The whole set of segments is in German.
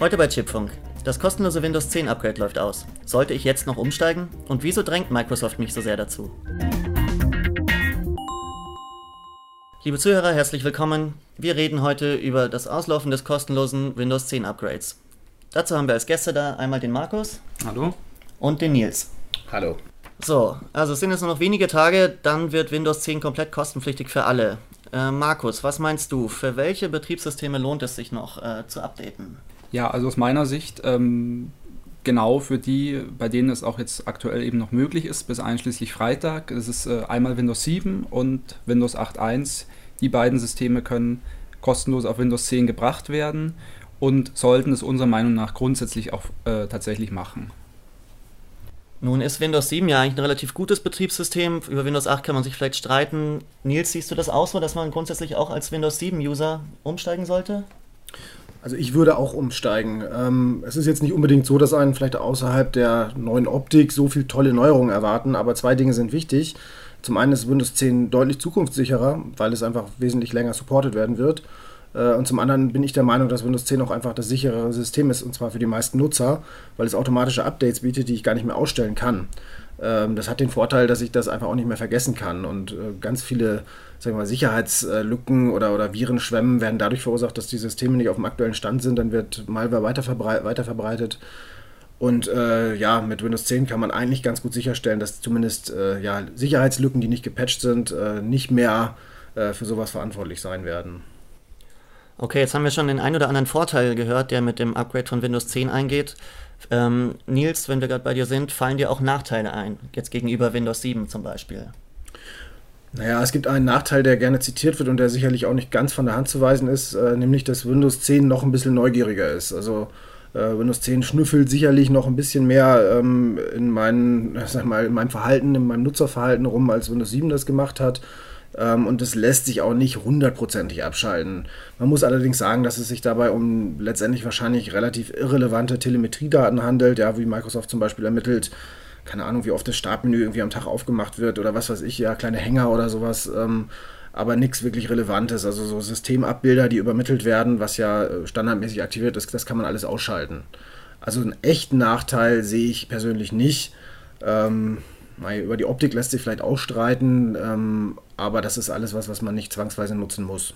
Heute bei Chipfunk. Das kostenlose Windows 10 Upgrade läuft aus. Sollte ich jetzt noch umsteigen? Und wieso drängt Microsoft mich so sehr dazu? Liebe Zuhörer, herzlich willkommen. Wir reden heute über das Auslaufen des kostenlosen Windows 10 Upgrades. Dazu haben wir als Gäste da einmal den Markus. Hallo. Und den Nils. Hallo. So, also es sind jetzt nur noch wenige Tage, dann wird Windows 10 komplett kostenpflichtig für alle. Äh, Markus, was meinst du? Für welche Betriebssysteme lohnt es sich noch äh, zu updaten? Ja, also aus meiner Sicht ähm, genau für die, bei denen es auch jetzt aktuell eben noch möglich ist, bis einschließlich Freitag. Es ist äh, einmal Windows 7 und Windows 8.1. Die beiden Systeme können kostenlos auf Windows 10 gebracht werden und sollten es unserer Meinung nach grundsätzlich auch äh, tatsächlich machen. Nun ist Windows 7 ja eigentlich ein relativ gutes Betriebssystem. Über Windows 8 kann man sich vielleicht streiten. Nils, siehst du das auch so, dass man grundsätzlich auch als Windows 7-User umsteigen sollte? Also ich würde auch umsteigen. Ähm, es ist jetzt nicht unbedingt so, dass einen vielleicht außerhalb der neuen Optik so viel tolle Neuerungen erwarten, aber zwei Dinge sind wichtig. Zum einen ist Windows 10 deutlich zukunftssicherer, weil es einfach wesentlich länger supported werden wird. Äh, und zum anderen bin ich der Meinung, dass Windows 10 auch einfach das sichere System ist, und zwar für die meisten Nutzer, weil es automatische Updates bietet, die ich gar nicht mehr ausstellen kann. Ähm, das hat den Vorteil, dass ich das einfach auch nicht mehr vergessen kann. Und äh, ganz viele sagen wir mal, Sicherheitslücken oder, oder Virenschwemmen werden dadurch verursacht, dass die Systeme nicht auf dem aktuellen Stand sind. Dann wird Malware weiterverbrei weiterverbreitet. Und äh, ja, mit Windows 10 kann man eigentlich ganz gut sicherstellen, dass zumindest äh, ja, Sicherheitslücken, die nicht gepatcht sind, äh, nicht mehr äh, für sowas verantwortlich sein werden. Okay, jetzt haben wir schon den ein oder anderen Vorteil gehört, der mit dem Upgrade von Windows 10 eingeht. Ähm, Nils, wenn wir gerade bei dir sind, fallen dir auch Nachteile ein, jetzt gegenüber Windows 7 zum Beispiel? Naja, es gibt einen Nachteil, der gerne zitiert wird und der sicherlich auch nicht ganz von der Hand zu weisen ist, äh, nämlich dass Windows 10 noch ein bisschen neugieriger ist. Also äh, Windows 10 schnüffelt sicherlich noch ein bisschen mehr ähm, in, meinen, sag mal, in meinem Verhalten, in meinem Nutzerverhalten rum, als Windows 7 das gemacht hat. Ähm, und das lässt sich auch nicht hundertprozentig abschalten. Man muss allerdings sagen, dass es sich dabei um letztendlich wahrscheinlich relativ irrelevante Telemetriedaten handelt, ja, wie Microsoft zum Beispiel ermittelt, keine Ahnung, wie oft das Startmenü irgendwie am Tag aufgemacht wird oder was weiß ich, ja, kleine Hänger oder sowas. Ähm, aber nichts wirklich Relevantes. Also so Systemabbilder, die übermittelt werden, was ja äh, standardmäßig aktiviert ist, das kann man alles ausschalten. Also einen echten Nachteil sehe ich persönlich nicht. Ähm, über die Optik lässt sich vielleicht auch streiten, ähm, aber das ist alles was, was man nicht zwangsweise nutzen muss.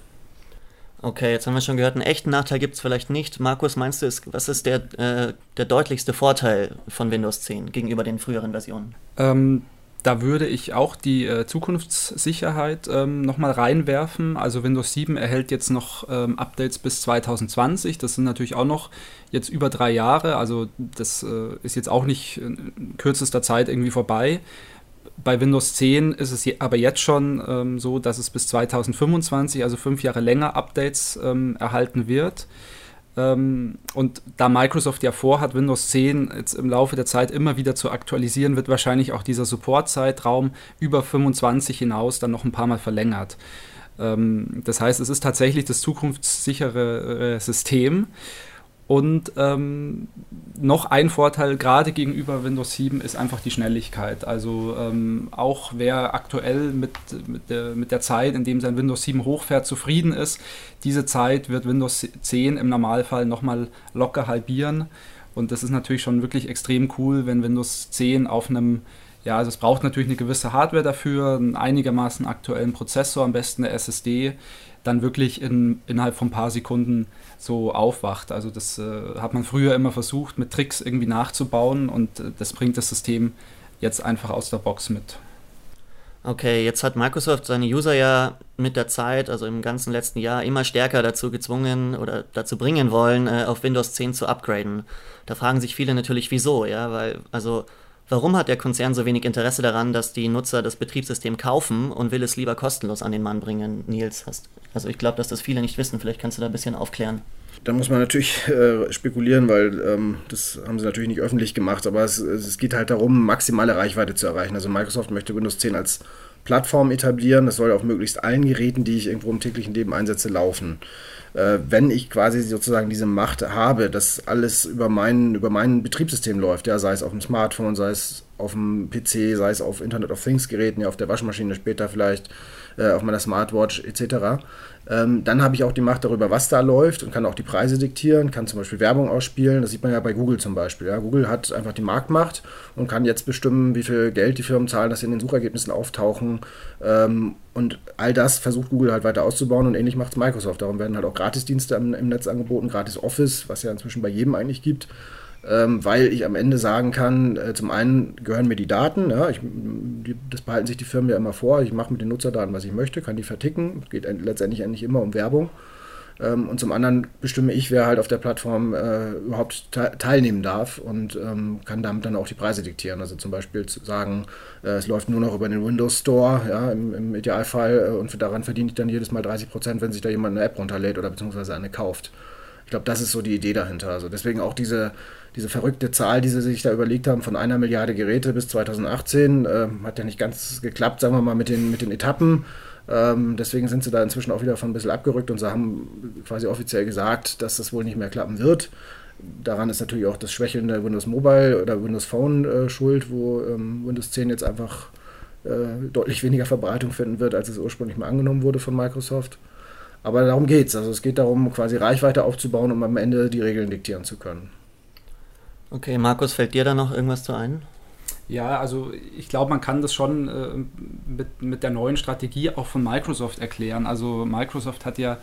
Okay, jetzt haben wir schon gehört, einen echten Nachteil gibt es vielleicht nicht. Markus, meinst du, was ist der, äh, der deutlichste Vorteil von Windows 10 gegenüber den früheren Versionen? Ähm, da würde ich auch die äh, Zukunftssicherheit ähm, nochmal reinwerfen. Also Windows 7 erhält jetzt noch ähm, Updates bis 2020. Das sind natürlich auch noch jetzt über drei Jahre. Also das äh, ist jetzt auch nicht in kürzester Zeit irgendwie vorbei. Bei Windows 10 ist es aber jetzt schon ähm, so, dass es bis 2025, also fünf Jahre länger, Updates ähm, erhalten wird. Ähm, und da Microsoft ja vorhat, Windows 10 jetzt im Laufe der Zeit immer wieder zu aktualisieren, wird wahrscheinlich auch dieser Supportzeitraum über 25 hinaus dann noch ein paar Mal verlängert. Ähm, das heißt, es ist tatsächlich das zukunftssichere System. Und ähm, noch ein Vorteil gerade gegenüber Windows 7 ist einfach die Schnelligkeit. Also ähm, auch wer aktuell mit, mit, der, mit der Zeit, in dem sein Windows 7 hochfährt, zufrieden ist, diese Zeit wird Windows 10 im Normalfall nochmal locker halbieren. Und das ist natürlich schon wirklich extrem cool, wenn Windows 10 auf einem, ja, also es braucht natürlich eine gewisse Hardware dafür, einen einigermaßen aktuellen Prozessor, am besten eine SSD, dann wirklich in, innerhalb von ein paar Sekunden so aufwacht. Also das äh, hat man früher immer versucht, mit Tricks irgendwie nachzubauen und äh, das bringt das System jetzt einfach aus der Box mit. Okay, jetzt hat Microsoft seine User ja mit der Zeit, also im ganzen letzten Jahr, immer stärker dazu gezwungen oder dazu bringen wollen, äh, auf Windows 10 zu upgraden. Da fragen sich viele natürlich, wieso, ja, weil, also, warum hat der Konzern so wenig Interesse daran, dass die Nutzer das Betriebssystem kaufen und will es lieber kostenlos an den Mann bringen? Nils, hast, also ich glaube, dass das viele nicht wissen. Vielleicht kannst du da ein bisschen aufklären. Da muss man natürlich äh, spekulieren, weil ähm, das haben sie natürlich nicht öffentlich gemacht, aber es, es geht halt darum, maximale Reichweite zu erreichen. Also Microsoft möchte Windows 10 als Plattform etablieren. Das soll auf möglichst allen Geräten, die ich irgendwo im täglichen Leben einsetze, laufen. Äh, wenn ich quasi sozusagen diese Macht habe, dass alles über mein, über mein Betriebssystem läuft, ja, sei es auf dem Smartphone, sei es auf dem PC, sei es auf Internet of Things Geräten, ja auf der Waschmaschine später vielleicht, äh, auf meiner Smartwatch etc. Ähm, dann habe ich auch die Macht darüber, was da läuft und kann auch die Preise diktieren, kann zum Beispiel Werbung ausspielen. Das sieht man ja bei Google zum Beispiel. Ja. Google hat einfach die Marktmacht und kann jetzt bestimmen, wie viel Geld die Firmen zahlen, dass sie in den Suchergebnissen auftauchen. Ähm, und all das versucht Google halt weiter auszubauen und ähnlich macht es Microsoft. Darum werden halt auch Gratisdienste im, im Netz angeboten, gratis Office, was ja inzwischen bei jedem eigentlich gibt ähm, weil ich am Ende sagen kann, äh, zum einen gehören mir die Daten, ja, ich, die, das behalten sich die Firmen ja immer vor, ich mache mit den Nutzerdaten, was ich möchte, kann die verticken, geht letztendlich eigentlich immer um Werbung. Ähm, und zum anderen bestimme ich, wer halt auf der Plattform äh, überhaupt te teilnehmen darf und ähm, kann damit dann auch die Preise diktieren. Also zum Beispiel zu sagen, äh, es läuft nur noch über den Windows Store, ja, im, im Idealfall, äh, und daran verdiene ich dann jedes Mal 30 Prozent, wenn sich da jemand eine App runterlädt oder beziehungsweise eine kauft. Ich glaube, das ist so die Idee dahinter. Also deswegen auch diese diese verrückte Zahl, die sie sich da überlegt haben, von einer Milliarde Geräte bis 2018, äh, hat ja nicht ganz geklappt, sagen wir mal, mit den, mit den Etappen. Ähm, deswegen sind sie da inzwischen auch wieder von ein bisschen abgerückt und sie haben quasi offiziell gesagt, dass das wohl nicht mehr klappen wird. Daran ist natürlich auch das schwächelnde Windows Mobile oder Windows Phone äh, schuld, wo ähm, Windows 10 jetzt einfach äh, deutlich weniger Verbreitung finden wird, als es ursprünglich mal angenommen wurde von Microsoft. Aber darum geht es. Also es geht darum, quasi Reichweite aufzubauen, um am Ende die Regeln diktieren zu können. Okay, Markus, fällt dir da noch irgendwas zu ein? Ja, also ich glaube, man kann das schon äh, mit, mit der neuen Strategie auch von Microsoft erklären. Also Microsoft hat ja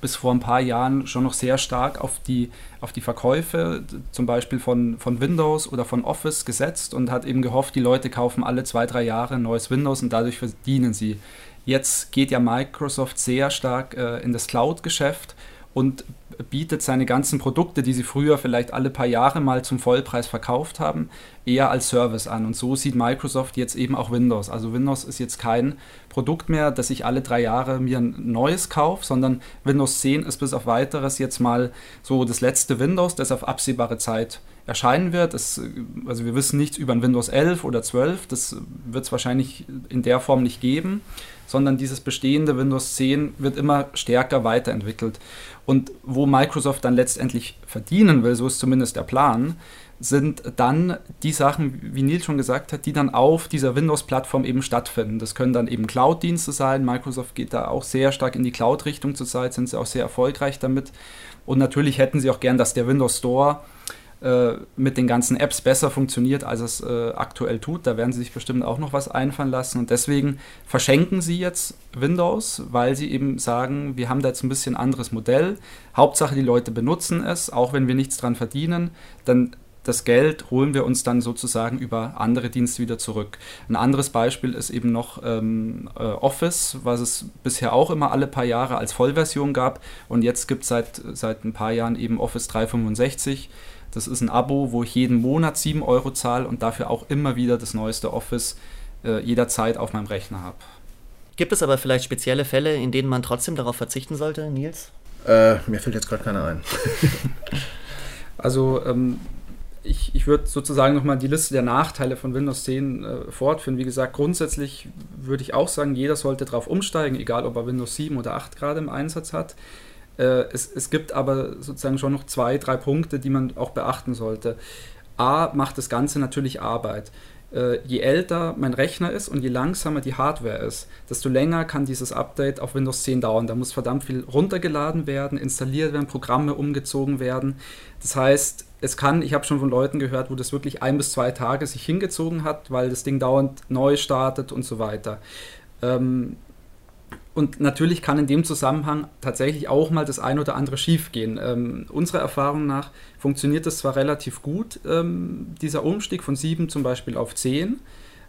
bis vor ein paar Jahren schon noch sehr stark auf die, auf die Verkäufe, zum Beispiel von, von Windows oder von Office gesetzt und hat eben gehofft, die Leute kaufen alle zwei, drei Jahre ein neues Windows und dadurch verdienen sie. Jetzt geht ja Microsoft sehr stark äh, in das Cloud-Geschäft und bietet seine ganzen Produkte, die sie früher vielleicht alle paar Jahre mal zum Vollpreis verkauft haben, eher als Service an. Und so sieht Microsoft jetzt eben auch Windows. Also Windows ist jetzt kein Produkt mehr, dass ich alle drei Jahre mir ein neues kaufe, sondern Windows 10 ist bis auf weiteres jetzt mal so das letzte Windows, das auf absehbare Zeit erscheinen wird. Es, also wir wissen nichts über ein Windows 11 oder 12, das wird es wahrscheinlich in der Form nicht geben, sondern dieses bestehende Windows 10 wird immer stärker weiterentwickelt. Und wo Microsoft dann letztendlich verdienen will, so ist zumindest der Plan, sind dann die Sachen, wie Neil schon gesagt hat, die dann auf dieser Windows-Plattform eben stattfinden. Das können dann eben Cloud-Dienste sein. Microsoft geht da auch sehr stark in die Cloud-Richtung zurzeit, sind sie auch sehr erfolgreich damit. Und natürlich hätten sie auch gern, dass der Windows Store mit den ganzen Apps besser funktioniert, als es äh, aktuell tut. Da werden sie sich bestimmt auch noch was einfallen lassen. Und deswegen verschenken sie jetzt Windows, weil sie eben sagen, wir haben da jetzt ein bisschen anderes Modell. Hauptsache, die Leute benutzen es, auch wenn wir nichts dran verdienen. Dann das Geld holen wir uns dann sozusagen über andere Dienste wieder zurück. Ein anderes Beispiel ist eben noch ähm, äh, Office, was es bisher auch immer alle paar Jahre als Vollversion gab und jetzt gibt es seit, seit ein paar Jahren eben Office 365 das ist ein Abo, wo ich jeden Monat 7 Euro zahle und dafür auch immer wieder das neueste Office äh, jederzeit auf meinem Rechner habe. Gibt es aber vielleicht spezielle Fälle, in denen man trotzdem darauf verzichten sollte, Nils? Äh, mir fällt jetzt gerade keiner ein. also ähm, ich, ich würde sozusagen nochmal die Liste der Nachteile von Windows 10 äh, fortführen. Wie gesagt, grundsätzlich würde ich auch sagen, jeder sollte darauf umsteigen, egal ob er Windows 7 oder 8 gerade im Einsatz hat. Äh, es, es gibt aber sozusagen schon noch zwei, drei Punkte, die man auch beachten sollte. A macht das Ganze natürlich Arbeit. Äh, je älter mein Rechner ist und je langsamer die Hardware ist, desto länger kann dieses Update auf Windows 10 dauern. Da muss verdammt viel runtergeladen werden, installiert werden, Programme umgezogen werden. Das heißt, es kann, ich habe schon von Leuten gehört, wo das wirklich ein bis zwei Tage sich hingezogen hat, weil das Ding dauernd neu startet und so weiter. Ähm, und natürlich kann in dem Zusammenhang tatsächlich auch mal das ein oder andere schiefgehen. Ähm, unserer Erfahrung nach funktioniert das zwar relativ gut, ähm, dieser Umstieg von 7 zum Beispiel auf 10,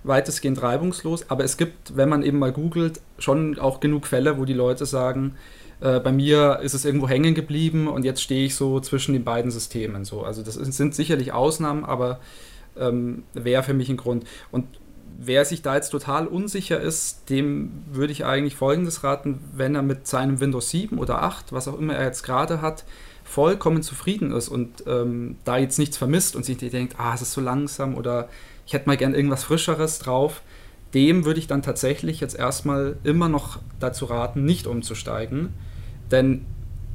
weitestgehend reibungslos, aber es gibt, wenn man eben mal googelt, schon auch genug Fälle, wo die Leute sagen, äh, bei mir ist es irgendwo hängen geblieben und jetzt stehe ich so zwischen den beiden Systemen. So. Also das sind sicherlich Ausnahmen, aber ähm, wäre für mich ein Grund. Und wer sich da jetzt total unsicher ist, dem würde ich eigentlich Folgendes raten, wenn er mit seinem Windows 7 oder 8, was auch immer er jetzt gerade hat, vollkommen zufrieden ist und ähm, da jetzt nichts vermisst und sich denkt, ah, es ist so langsam oder ich hätte mal gern irgendwas Frischeres drauf, dem würde ich dann tatsächlich jetzt erstmal immer noch dazu raten, nicht umzusteigen, denn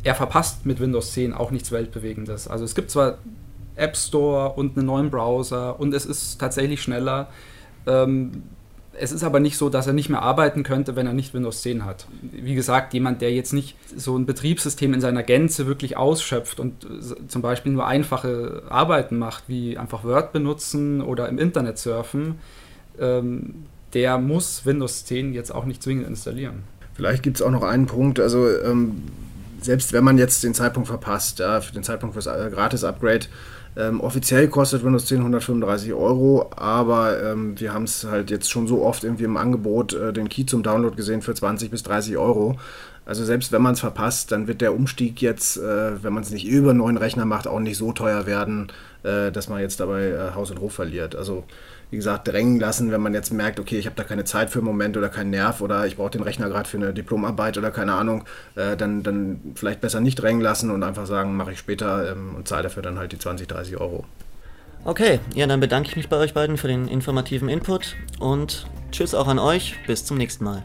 er verpasst mit Windows 10 auch nichts Weltbewegendes. Also es gibt zwar App Store und einen neuen Browser und es ist tatsächlich schneller. Ähm, es ist aber nicht so, dass er nicht mehr arbeiten könnte, wenn er nicht Windows 10 hat. Wie gesagt, jemand, der jetzt nicht so ein Betriebssystem in seiner Gänze wirklich ausschöpft und äh, zum Beispiel nur einfache Arbeiten macht, wie einfach Word benutzen oder im Internet surfen, ähm, der muss Windows 10 jetzt auch nicht zwingend installieren. Vielleicht gibt es auch noch einen Punkt, also ähm, selbst wenn man jetzt den Zeitpunkt verpasst, ja, für den Zeitpunkt fürs äh, Gratis-Upgrade, ähm, offiziell kostet Windows 10 135 Euro, aber ähm, wir haben es halt jetzt schon so oft irgendwie im Angebot äh, den Key zum Download gesehen für 20 bis 30 Euro. Also selbst wenn man es verpasst, dann wird der Umstieg jetzt, äh, wenn man es nicht über einen neuen Rechner macht, auch nicht so teuer werden, äh, dass man jetzt dabei äh, Haus und Hof verliert. Also wie gesagt, drängen lassen, wenn man jetzt merkt, okay, ich habe da keine Zeit für einen Moment oder keinen Nerv oder ich brauche den Rechner gerade für eine Diplomarbeit oder keine Ahnung, äh, dann, dann vielleicht besser nicht drängen lassen und einfach sagen, mache ich später ähm, und zahle dafür dann halt die 20, 30 Euro. Okay, ja, dann bedanke ich mich bei euch beiden für den informativen Input und tschüss auch an euch. Bis zum nächsten Mal.